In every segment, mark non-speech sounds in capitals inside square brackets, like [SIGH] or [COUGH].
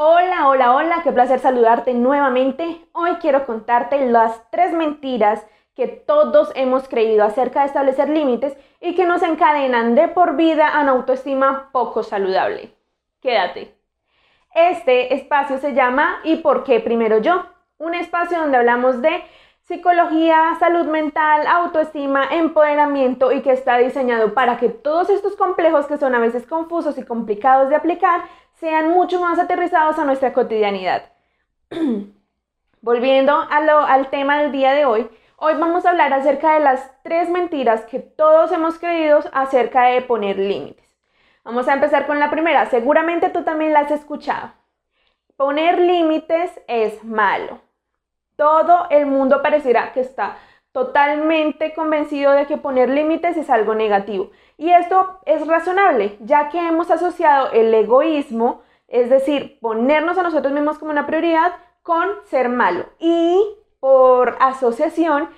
Hola, hola, hola, qué placer saludarte nuevamente. Hoy quiero contarte las tres mentiras que todos hemos creído acerca de establecer límites y que nos encadenan de por vida a una autoestima poco saludable. Quédate. Este espacio se llama ¿Y por qué primero yo? Un espacio donde hablamos de psicología, salud mental, autoestima, empoderamiento y que está diseñado para que todos estos complejos que son a veces confusos y complicados de aplicar sean mucho más aterrizados a nuestra cotidianidad. [CLEARS THROAT] Volviendo al tema del día de hoy, hoy vamos a hablar acerca de las tres mentiras que todos hemos creído acerca de poner límites. Vamos a empezar con la primera, seguramente tú también la has escuchado. Poner límites es malo. Todo el mundo pareciera que está totalmente convencido de que poner límites es algo negativo. Y esto es razonable, ya que hemos asociado el egoísmo, es decir, ponernos a nosotros mismos como una prioridad, con ser malo. Y por asociación,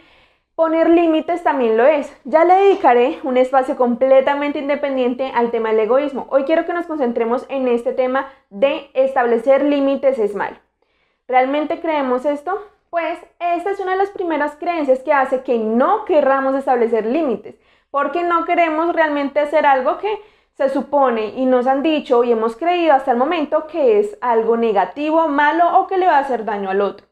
poner límites también lo es. Ya le dedicaré un espacio completamente independiente al tema del egoísmo. Hoy quiero que nos concentremos en este tema de establecer límites es malo. ¿Realmente creemos esto? Pues esta es una de las primeras creencias que hace que no querramos establecer límites, porque no queremos realmente hacer algo que se supone y nos han dicho y hemos creído hasta el momento que es algo negativo, malo o que le va a hacer daño al otro.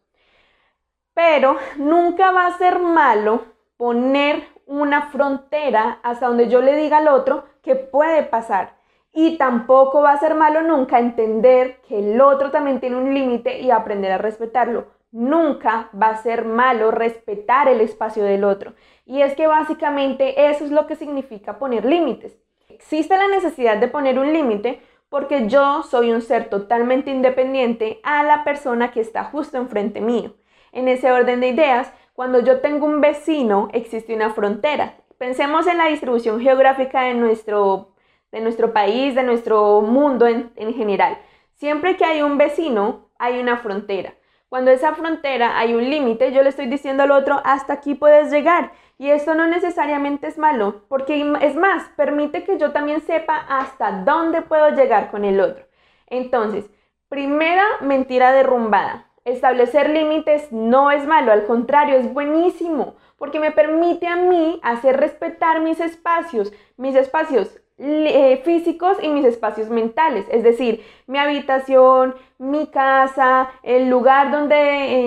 Pero nunca va a ser malo poner una frontera hasta donde yo le diga al otro que puede pasar. Y tampoco va a ser malo nunca entender que el otro también tiene un límite y aprender a respetarlo nunca va a ser malo respetar el espacio del otro. Y es que básicamente eso es lo que significa poner límites. Existe la necesidad de poner un límite porque yo soy un ser totalmente independiente a la persona que está justo enfrente mío. En ese orden de ideas, cuando yo tengo un vecino, existe una frontera. Pensemos en la distribución geográfica de nuestro, de nuestro país, de nuestro mundo en, en general. Siempre que hay un vecino, hay una frontera. Cuando esa frontera hay un límite, yo le estoy diciendo al otro, hasta aquí puedes llegar. Y esto no necesariamente es malo, porque es más, permite que yo también sepa hasta dónde puedo llegar con el otro. Entonces, primera mentira derrumbada. Establecer límites no es malo, al contrario, es buenísimo, porque me permite a mí hacer respetar mis espacios, mis espacios eh, físicos y mis espacios mentales, es decir, mi habitación, mi casa, el lugar donde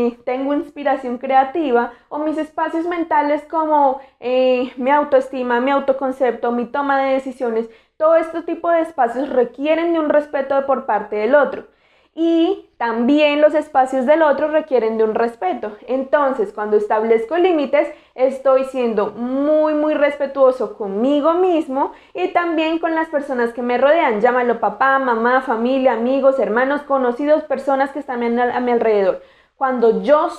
eh, tengo inspiración creativa o mis espacios mentales como eh, mi autoestima, mi autoconcepto, mi toma de decisiones. Todo este tipo de espacios requieren de un respeto por parte del otro y también los espacios del otro requieren de un respeto. Entonces, cuando establezco límites, estoy siendo muy, muy respetuoso conmigo mismo y también con las personas que me rodean. Llámalo papá, mamá, familia, amigos, hermanos, conocidos, personas que están a mi alrededor. Cuando yo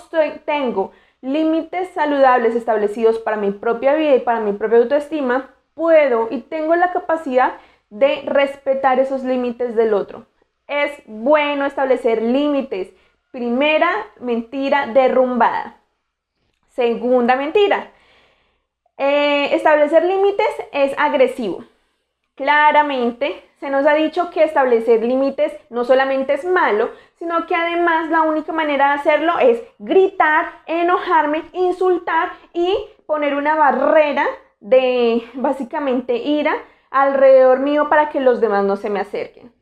tengo límites saludables establecidos para mi propia vida y para mi propia autoestima, puedo y tengo la capacidad de respetar esos límites del otro es bueno establecer límites. Primera mentira derrumbada. Segunda mentira. Eh, establecer límites es agresivo. Claramente se nos ha dicho que establecer límites no solamente es malo, sino que además la única manera de hacerlo es gritar, enojarme, insultar y poner una barrera de básicamente ira alrededor mío para que los demás no se me acerquen.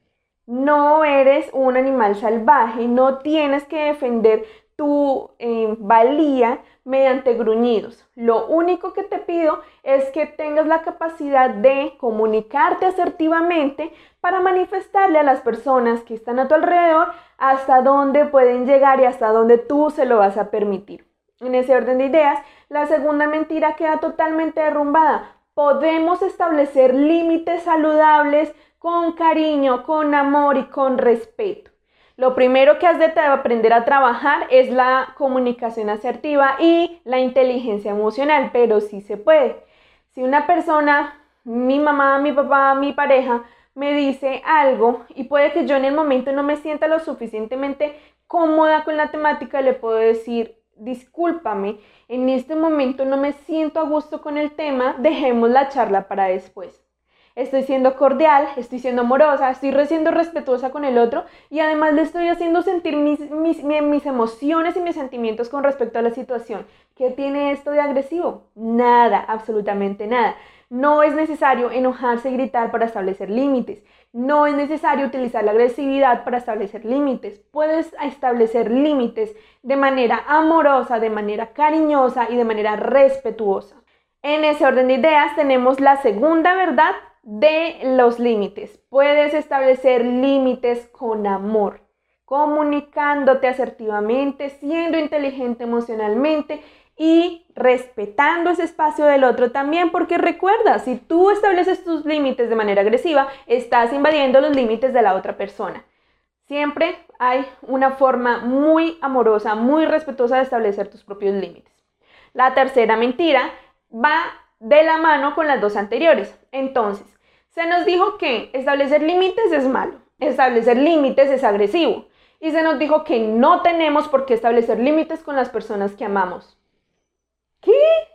No eres un animal salvaje, no tienes que defender tu eh, valía mediante gruñidos. Lo único que te pido es que tengas la capacidad de comunicarte asertivamente para manifestarle a las personas que están a tu alrededor hasta dónde pueden llegar y hasta dónde tú se lo vas a permitir. En ese orden de ideas, la segunda mentira queda totalmente derrumbada. Podemos establecer límites saludables con cariño, con amor y con respeto. Lo primero que has de aprender a trabajar es la comunicación asertiva y la inteligencia emocional, pero sí se puede. Si una persona, mi mamá, mi papá, mi pareja, me dice algo y puede que yo en el momento no me sienta lo suficientemente cómoda con la temática, le puedo decir, discúlpame, en este momento no me siento a gusto con el tema, dejemos la charla para después. Estoy siendo cordial, estoy siendo amorosa, estoy siendo respetuosa con el otro y además le estoy haciendo sentir mis, mis, mis, emociones y mis sentimientos con respecto a la situación. ¿Qué tiene esto de agresivo? Nada, absolutamente nada. No es necesario enojarse y gritar para establecer límites. No es necesario utilizar la agresividad para establecer límites. Puedes establecer límites de manera amorosa, de manera cariñosa y de manera respetuosa. En ese orden de ideas tenemos la segunda verdad de los límites. Puedes establecer límites con amor, comunicándote asertivamente, siendo inteligente emocionalmente y respetando ese espacio del otro también, porque recuerda, si tú estableces tus límites de manera agresiva, estás invadiendo los límites de la otra persona. Siempre hay una forma muy amorosa, muy respetuosa de establecer tus propios límites. La tercera mentira va de la mano con las dos anteriores. Entonces, se nos dijo que establecer límites es malo, establecer límites es agresivo. Y se nos dijo que no tenemos por qué establecer límites con las personas que amamos. ¿Qué?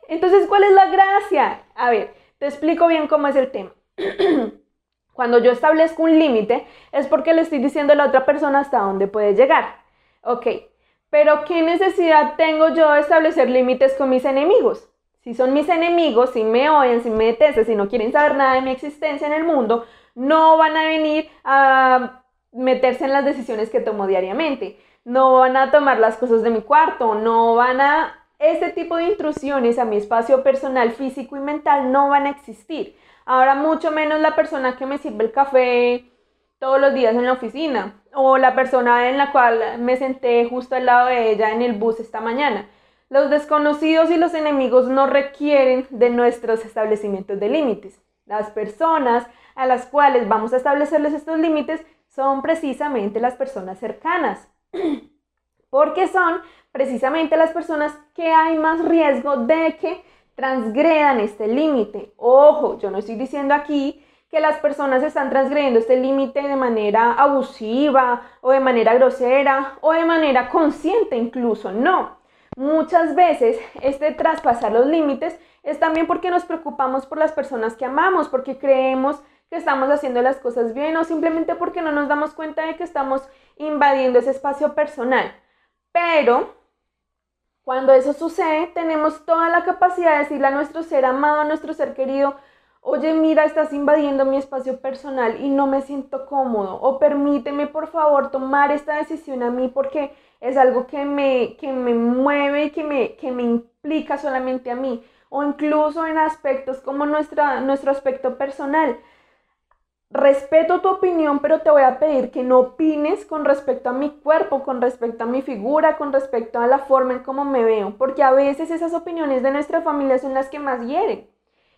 Entonces, ¿cuál es la gracia? A ver, te explico bien cómo es el tema. [CLEARS THROAT] Cuando yo establezco un límite es porque le estoy diciendo a la otra persona hasta dónde puede llegar. Ok, pero ¿qué necesidad tengo yo de establecer límites con mis enemigos? Si son mis enemigos, si me odian, si me detestan, si no quieren saber nada de mi existencia en el mundo, no van a venir a meterse en las decisiones que tomo diariamente. No van a tomar las cosas de mi cuarto, no van a... Este tipo de intrusiones a mi espacio personal, físico y mental no van a existir. Ahora mucho menos la persona que me sirve el café todos los días en la oficina o la persona en la cual me senté justo al lado de ella en el bus esta mañana. Los desconocidos y los enemigos no requieren de nuestros establecimientos de límites. Las personas a las cuales vamos a establecerles estos límites son precisamente las personas cercanas, [CLEARS THROAT] porque son precisamente las personas que hay más riesgo de que transgredan este límite. Ojo, yo no estoy diciendo aquí que las personas están transgrediendo este límite de manera abusiva o de manera grosera o de manera consciente incluso, no. Muchas veces este traspasar los límites es también porque nos preocupamos por las personas que amamos, porque creemos que estamos haciendo las cosas bien o simplemente porque no nos damos cuenta de que estamos invadiendo ese espacio personal. Pero cuando eso sucede, tenemos toda la capacidad de decirle a nuestro ser amado, a nuestro ser querido, oye, mira, estás invadiendo mi espacio personal y no me siento cómodo. O permíteme, por favor, tomar esta decisión a mí porque es algo que me, que me mueve y que me, que me implica solamente a mí, o incluso en aspectos como nuestro aspecto personal. Respeto tu opinión, pero te voy a pedir que no opines con respecto a mi cuerpo, con respecto a mi figura, con respecto a la forma en cómo me veo, porque a veces esas opiniones de nuestra familia son las que más hieren.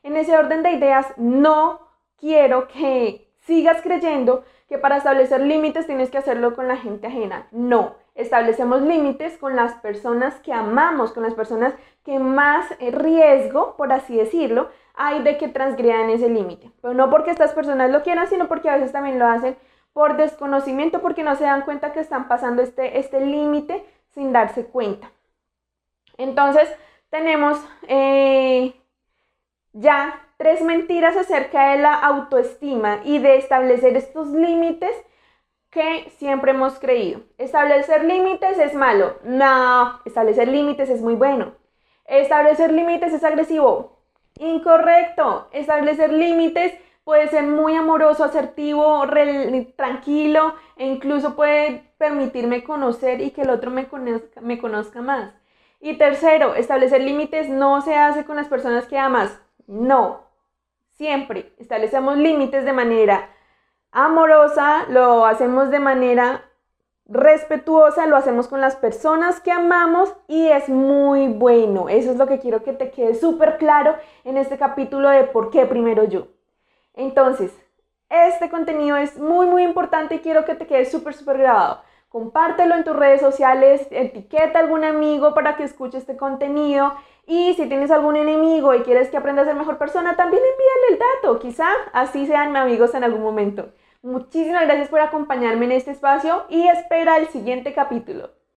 En ese orden de ideas, no quiero que sigas creyendo que para establecer límites tienes que hacerlo con la gente ajena. No, establecemos límites con las personas que amamos, con las personas que más riesgo, por así decirlo, hay de que transgredan ese límite. Pero no porque estas personas lo quieran, sino porque a veces también lo hacen por desconocimiento, porque no se dan cuenta que están pasando este, este límite sin darse cuenta. Entonces, tenemos eh, ya tres mentiras acerca de la autoestima y de establecer estos límites que siempre hemos creído. Establecer límites es malo. No, establecer límites es muy bueno. Establecer límites es agresivo. Incorrecto. Establecer límites puede ser muy amoroso, asertivo, tranquilo e incluso puede permitirme conocer y que el otro me conozca, me conozca más. Y tercero, establecer límites no se hace con las personas que amas. No. Siempre establecemos límites de manera amorosa, lo hacemos de manera respetuosa, lo hacemos con las personas que amamos y es muy bueno. Eso es lo que quiero que te quede súper claro en este capítulo de por qué primero yo. Entonces, este contenido es muy, muy importante y quiero que te quede súper, súper grabado. Compártelo en tus redes sociales, etiqueta a algún amigo para que escuche este contenido y si tienes algún enemigo y quieres que aprenda a ser mejor persona, también envíale el dato. Quizá así sean amigos en algún momento. Muchísimas gracias por acompañarme en este espacio y espera el siguiente capítulo.